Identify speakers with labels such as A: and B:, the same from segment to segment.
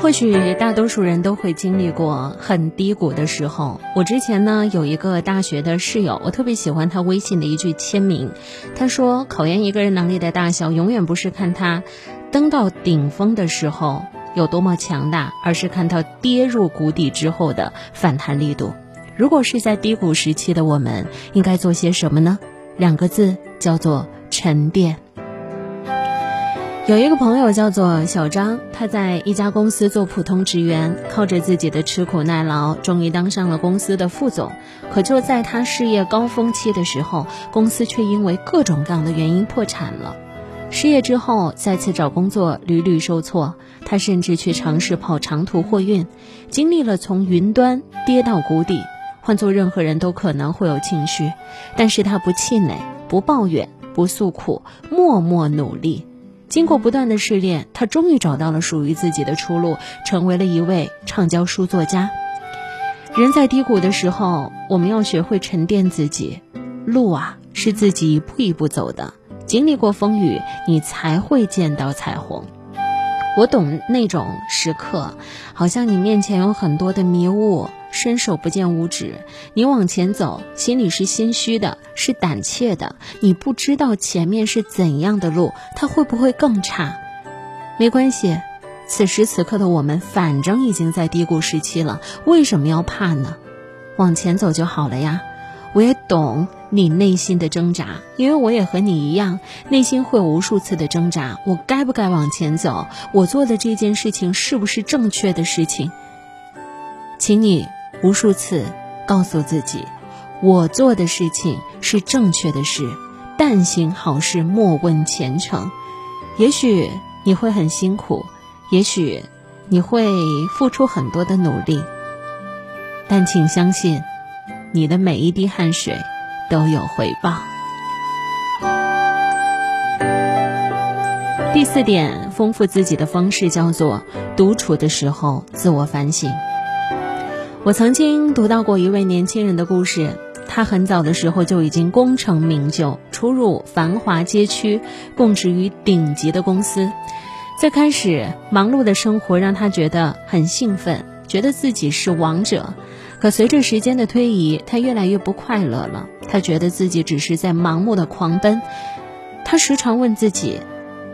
A: 或许大多数人都会经历过很低谷的时候。我之前呢有一个大学的室友，我特别喜欢他微信的一句签名。他说：“考验一个人能力的大小，永远不是看他登到顶峰的时候有多么强大，而是看他跌入谷底之后的反弹力度。如果是在低谷时期的我们，应该做些什么呢？两个字叫做沉淀。”有一个朋友叫做小张，他在一家公司做普通职员，靠着自己的吃苦耐劳，终于当上了公司的副总。可就在他事业高峰期的时候，公司却因为各种各样的原因破产了。失业之后，再次找工作屡屡受挫，他甚至去尝试跑长途货运，经历了从云端跌到谷底。换做任何人都可能会有情绪，但是他不气馁，不抱怨，不诉苦，默默努力。经过不断的试炼，他终于找到了属于自己的出路，成为了一位畅销书作家。人在低谷的时候，我们要学会沉淀自己。路啊，是自己一步一步走的，经历过风雨，你才会见到彩虹。我懂那种时刻，好像你面前有很多的迷雾。伸手不见五指，你往前走，心里是心虚的，是胆怯的。你不知道前面是怎样的路，它会不会更差？没关系，此时此刻的我们，反正已经在低谷时期了，为什么要怕呢？往前走就好了呀。我也懂你内心的挣扎，因为我也和你一样，内心会无数次的挣扎。我该不该往前走？我做的这件事情是不是正确的事情？请你。无数次告诉自己，我做的事情是正确的事，但行好事，莫问前程。也许你会很辛苦，也许你会付出很多的努力，但请相信，你的每一滴汗水都有回报。第四点，丰富自己的方式叫做独处的时候自我反省。我曾经读到过一位年轻人的故事，他很早的时候就已经功成名就，出入繁华街区，供职于顶级的公司。最开始忙碌的生活让他觉得很兴奋，觉得自己是王者。可随着时间的推移，他越来越不快乐了。他觉得自己只是在盲目的狂奔。他时常问自己：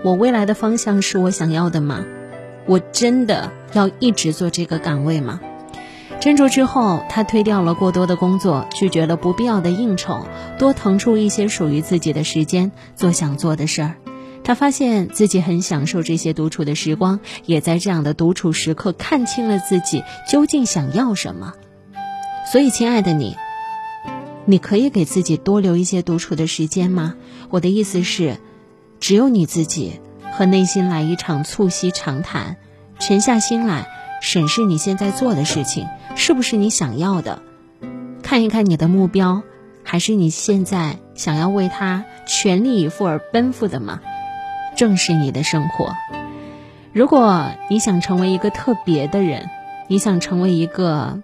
A: 我未来的方向是我想要的吗？我真的要一直做这个岗位吗？斟酌之后，他推掉了过多的工作，拒绝了不必要的应酬，多腾出一些属于自己的时间做想做的事儿。他发现自己很享受这些独处的时光，也在这样的独处时刻看清了自己究竟想要什么。所以，亲爱的你，你可以给自己多留一些独处的时间吗？我的意思是，只有你自己和内心来一场促膝长谈，沉下心来。审视你现在做的事情是不是你想要的，看一看你的目标，还是你现在想要为他全力以赴而奔赴的吗？正是你的生活。如果你想成为一个特别的人，你想成为一个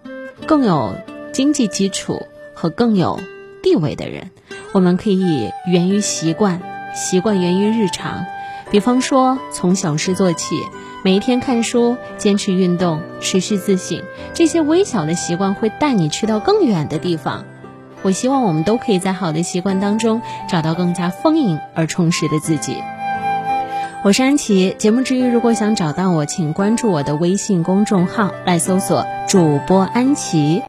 A: 更有经济基础和更有地位的人，我们可以源于习惯，习惯源于日常。比方说，从小事做起。每一天看书，坚持运动，持续自省，这些微小的习惯会带你去到更远的地方。我希望我们都可以在好的习惯当中找到更加丰盈而充实的自己。我是安琪，节目之余如果想找到我，请关注我的微信公众号，来搜索主播安琪。